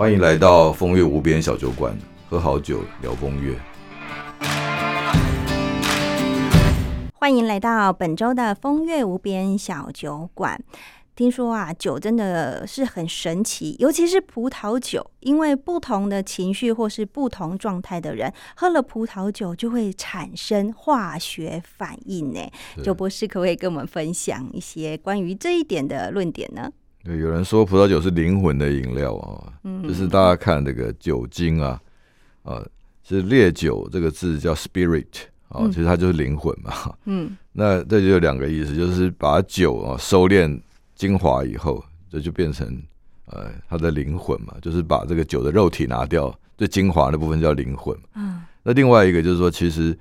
欢迎来到风月无边小酒馆，喝好酒聊风月。欢迎来到本周的风月无边小酒馆。听说啊，酒真的是很神奇，尤其是葡萄酒，因为不同的情绪或是不同状态的人喝了葡萄酒，就会产生化学反应呢。酒博士可不可以跟我们分享一些关于这一点的论点呢？对，有人说葡萄酒是灵魂的饮料啊，就是大家看这个酒精啊，啊，其实烈酒这个字叫 spirit 啊，其实它就是灵魂嘛。嗯，那这就有两个意思，就是把酒啊收敛。精华以后，这就变成呃，它的灵魂嘛，就是把这个酒的肉体拿掉，最精华的部分叫灵魂。嗯，那另外一个就是说，其实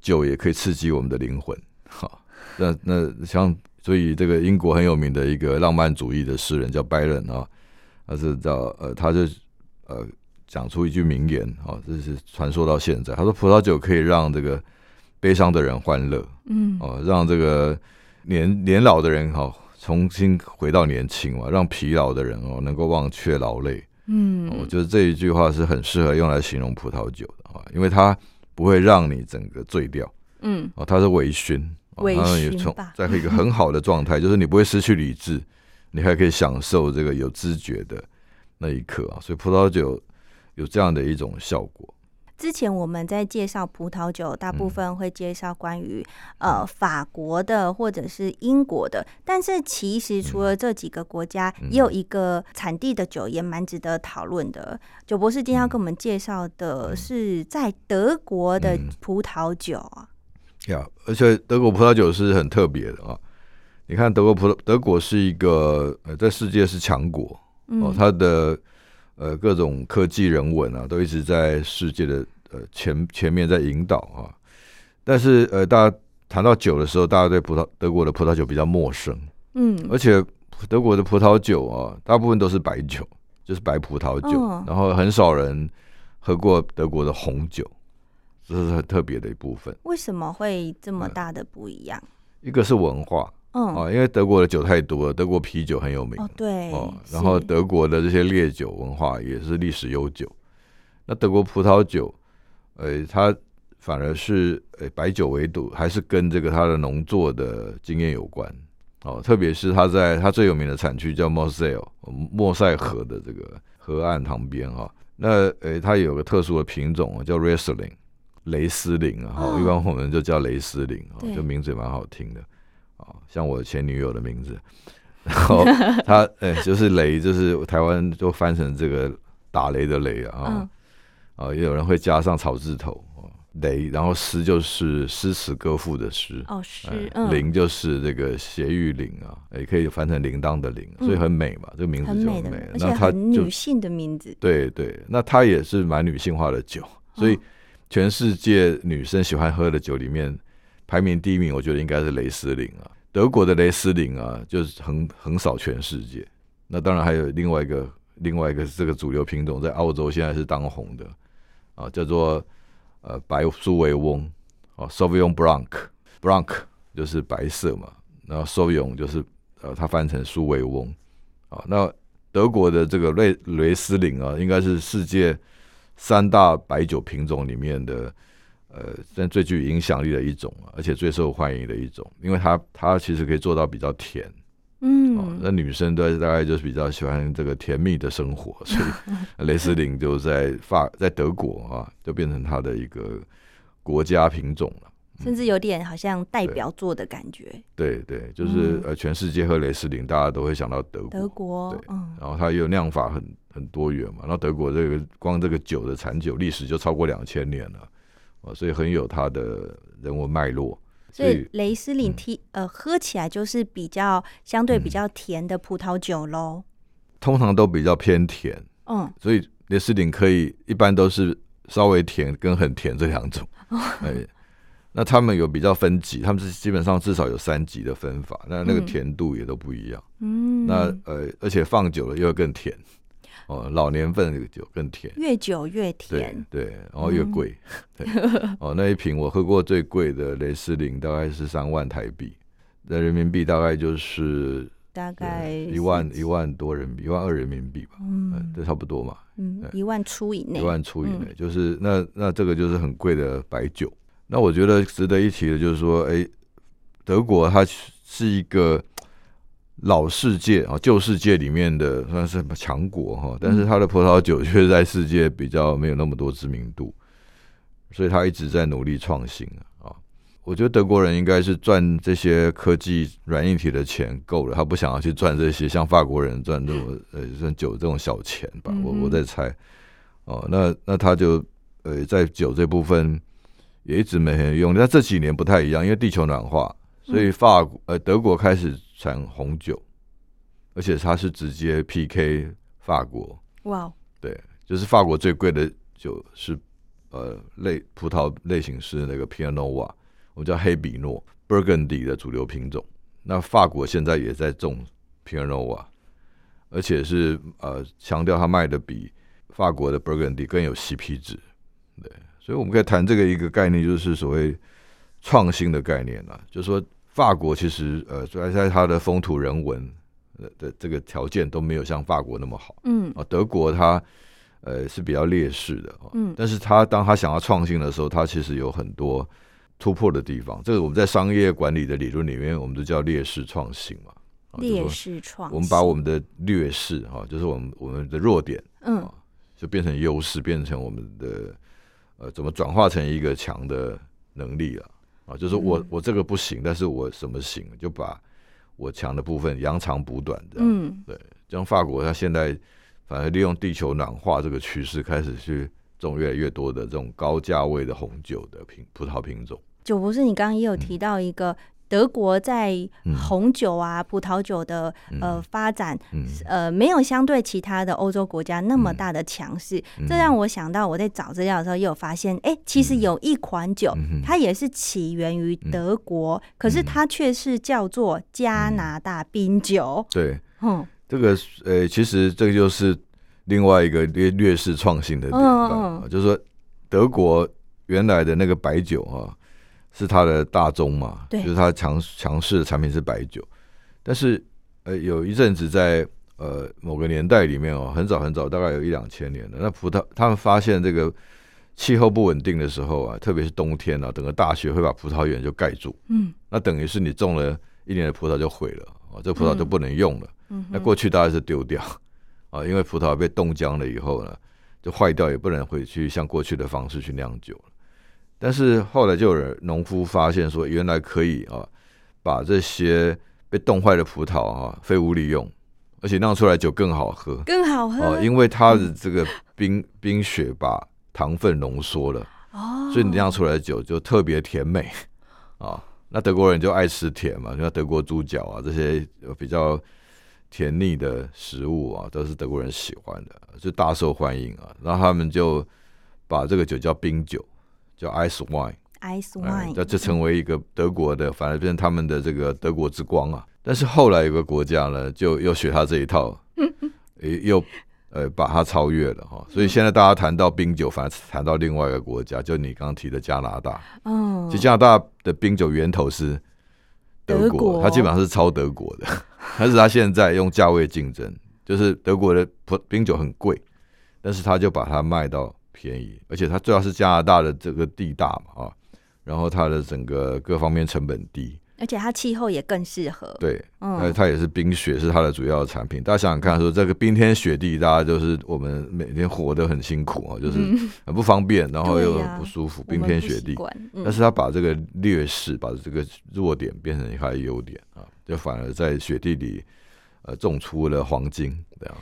酒也可以刺激我们的灵魂。好，那那像所以这个英国很有名的一个浪漫主义的诗人叫拜伦啊，他是叫呃，他就呃讲出一句名言啊，这是传说到现在，他说葡萄酒可以让这个悲伤的人欢乐，嗯，哦，让这个年年老的人哈。重新回到年轻嘛，让疲劳的人哦能够忘却劳累。嗯，我觉得这一句话是很适合用来形容葡萄酒的啊，因为它不会让你整个醉掉。嗯，哦，它是微醺，微醺在一个很好的状态，就是你不会失去理智，你还可以享受这个有知觉的那一刻啊。所以葡萄酒有这样的一种效果。之前我们在介绍葡萄酒，大部分会介绍关于呃法国的或者是英国的，但是其实除了这几个国家，也有一个产地的酒也蛮值得讨论的。酒博士今天要跟我们介绍的是在德国的葡萄酒啊，呀，而且德国葡萄酒是很特别的啊。你看德国葡德国是一个呃在世界是强国哦，它的。呃，各种科技人文啊，都一直在世界的呃前前面在引导啊。但是呃，大家谈到酒的时候，大家对葡萄德国的葡萄酒比较陌生，嗯，而且德国的葡萄酒啊，大部分都是白酒，就是白葡萄酒，然后很少人喝过德国的红酒，这是很特别的一部分。为什么会这么大的不一样？一个是文化。哦，因为德国的酒太多了，德国啤酒很有名。哦，对。哦，然后德国的这些烈酒文化也是历史悠久。那德国葡萄酒，呃，它反而是呃白酒为主，还是跟这个它的农作的经验有关。哦，特别是它在它最有名的产区叫莫塞尔，莫塞河的这个河岸旁边哈。那呃，它有个特殊的品种叫 Riesling，雷斯林啊，一般我们就叫雷斯林啊，就名字也蛮好听的。啊，像我前女友的名字，然后她，哎，就是雷，就是台湾就翻成这个打雷的雷啊，啊，也有人会加上草字头，雷，然后诗就是诗词歌赋的诗，哦，诗，铃就是这个斜玉铃啊，也可以翻成铃铛的铃，所以很美嘛，这个名字就很美，那它女性的名字，对对，那它也是蛮女性化的酒，所以全世界女生喜欢喝的酒里面。排名第一名，我觉得应该是雷司令啊，德国的雷司令啊，就是横横扫全世界。那当然还有另外一个，另外一个这个主流品种在澳洲现在是当红的啊，叫做呃白苏维翁啊，Sauvignon Blanc，Blanc 就是白色嘛，然后 Sauvignon 就是呃它翻成苏维翁啊。那德国的这个雷雷司令啊，应该是世界三大白酒品种里面的。呃，但最具影响力的一种，而且最受欢迎的一种，因为它它其实可以做到比较甜，嗯，那女生都大概就是比较喜欢这个甜蜜的生活，所以雷司令就在法在德国啊，就变成它的一个国家品种了，甚至有点好像代表作的感觉。对对，就是呃，全世界喝雷司令，大家都会想到德国，德国，对，然后它有酿法很很多元嘛，然后德国这个光这个酒的产酒历史就超过两千年了。所以很有它的人文脉络。所以雷斯林 T 呃，喝起来就是比较相对比较甜的葡萄酒喽。通常都比较偏甜，嗯，所以雷斯林可以一般都是稍微甜跟很甜这两种。哎，那他们有比较分级，他们是基本上至少有三级的分法，那那个甜度也都不一样。嗯，那呃，而且放久了又更甜。哦，老年份那个酒更甜，越久越甜，对，然后越贵。对，哦，那一瓶我喝过最贵的雷司令大概是三万台币，那人民币大概就是大概一万一万多人民币，一万二人民币吧，嗯，这差不多嘛，嗯，一万出以内，一万出以内，就是那那这个就是很贵的白酒。那我觉得值得一提的就是说，哎，德国它是一个老世界啊，旧世界里面的算是强国哈，但是它的葡萄酒却在世界比较没有那么多知名度，所以它一直在努力创新啊。我觉得德国人应该是赚这些科技软硬体的钱够了，他不想要去赚这些像法国人赚这么呃像酒这种小钱吧。我我在猜哦，那那他就呃在酒这部分。也一直没人用，但这几年不太一样，因为地球暖化，所以法国呃德国开始产红酒，而且它是直接 PK 法国。哇！对，就是法国最贵的酒是呃类葡萄类型是那个 Pinot Noir，我们叫黑比诺 Burgundy 的主流品种。那法国现在也在种 Pinot Noir，而且是呃强调它卖的比法国的 Burgundy 更有 CP 值。对。所以我们可以谈这个一个概念，就是所谓创新的概念了。就是说，法国其实呃，主要在它的风土人文的这个条件都没有像法国那么好。嗯啊，德国它呃是比较劣势的。嗯，但是它当它想要创新的时候，它其实有很多突破的地方。这个我们在商业管理的理论里面，我们都叫劣势创新嘛。劣势创，我们把我们的劣势哈，就是我们我们的弱点，嗯，就变成优势，变成我们的。呃，怎么转化成一个强的能力了？啊，就是我我这个不行，但是我什么行？就把我强的部分扬长补短的。嗯，对，像法国，它现在反而利用地球暖化这个趋势，开始去种越来越多的这种高价位的红酒的品葡萄品种。酒博士，你刚刚也有提到一个。德国在红酒啊、葡萄酒的呃发展，呃，没有相对其他的欧洲国家那么大的强势。这让我想到，我在找资料的时候也有发现，哎，其实有一款酒，它也是起源于德国，可是它却是叫做加拿大冰酒。对，嗯，这个呃，其实这个就是另外一个略劣势创新的地方，就是说德国原来的那个白酒啊。是它的大宗嘛？对，就是它强强势的产品是白酒，但是呃，有一阵子在呃某个年代里面哦，很早很早，大概有一两千年的那葡萄，他们发现这个气候不稳定的时候啊，特别是冬天啊，整个大雪会把葡萄园就盖住，嗯，那等于是你种了一年的葡萄就毁了啊，这葡萄就不能用了，嗯，那过去大概是丢掉啊，因为葡萄被冻僵了以后呢，就坏掉，也不能回去像过去的方式去酿酒了。但是后来就有人农夫发现说，原来可以啊，把这些被冻坏的葡萄啊废物利用，而且酿出来酒更好喝，更好喝啊，因为它的这个冰冰雪把糖分浓缩了哦，所以你酿出来的酒就特别甜美啊。那德国人就爱吃甜嘛，像德国猪脚啊这些比较甜腻的食物啊，都是德国人喜欢的，就大受欢迎啊。然后他们就把这个酒叫冰酒。叫 ice wine，ice wine，那就成为一个德国的，反而变成他们的这个德国之光啊。但是后来有个国家呢，就又学他这一套，又呃把它超越了哈。所以现在大家谈到冰酒，反而谈到另外一个国家，就你刚刚提的加拿大。哦，其实加拿大的冰酒源头是德国，它基本上是超德国的，但是它现在用价位竞争，就是德国的葡冰酒很贵，但是它就把它卖到。便宜，而且它主要是加拿大的这个地大嘛啊，然后它的整个各方面成本低，而且它气候也更适合。对，嗯，它也是冰雪是它的主要产品。大家想想看，说这个冰天雪地，大家就是我们每天活得很辛苦啊，就是很不方便，然后又很不舒服，冰天雪地。但是它把这个劣势，把这个弱点变成它的优点啊，就反而在雪地里呃种出了黄金这样。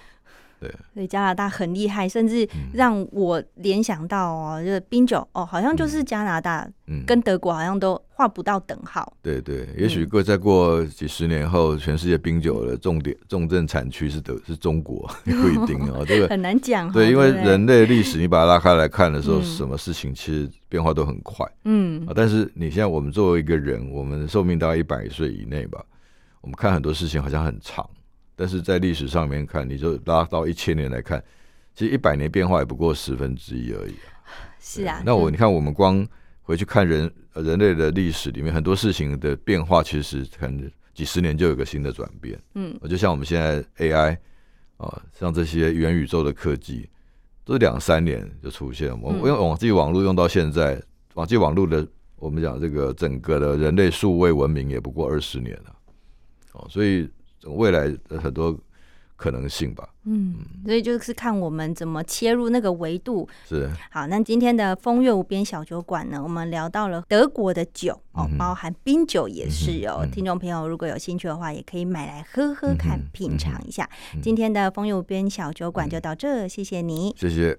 所以加拿大很厉害，甚至让我联想到哦，就是冰酒哦，好像就是加拿大，嗯，跟德国好像都画不到等号。对对，也许过再过几十年后，全世界冰酒的重点重症产区是德是中国，不一定哦，这个很难讲。对，因为人类历史你把它拉开来看的时候，什么事情其实变化都很快。嗯，啊，但是你现在我们作为一个人，我们寿命大概一百岁以内吧，我们看很多事情好像很长。但是在历史上面看，你就拉到一千年来看，其实一百年变化也不过十分之一而已啊。是啊，那我你看，我们光回去看人人类的历史里面很多事情的变化，其实很几十年就有个新的转变。嗯，就像我们现在 AI 啊，像这些元宇宙的科技，都是两三年就出现。我们用网际网络用到现在，网际网络的我们讲这个整个的人类数位文明也不过二十年了。哦，所以未来的很多。可能性吧，嗯，所以就是看我们怎么切入那个维度。是好，那今天的风月无边小酒馆呢，我们聊到了德国的酒哦，包含冰酒也是哦。听众朋友如果有兴趣的话，也可以买来喝喝看，品尝一下。今天的风月无边小酒馆就到这，谢谢你，谢谢。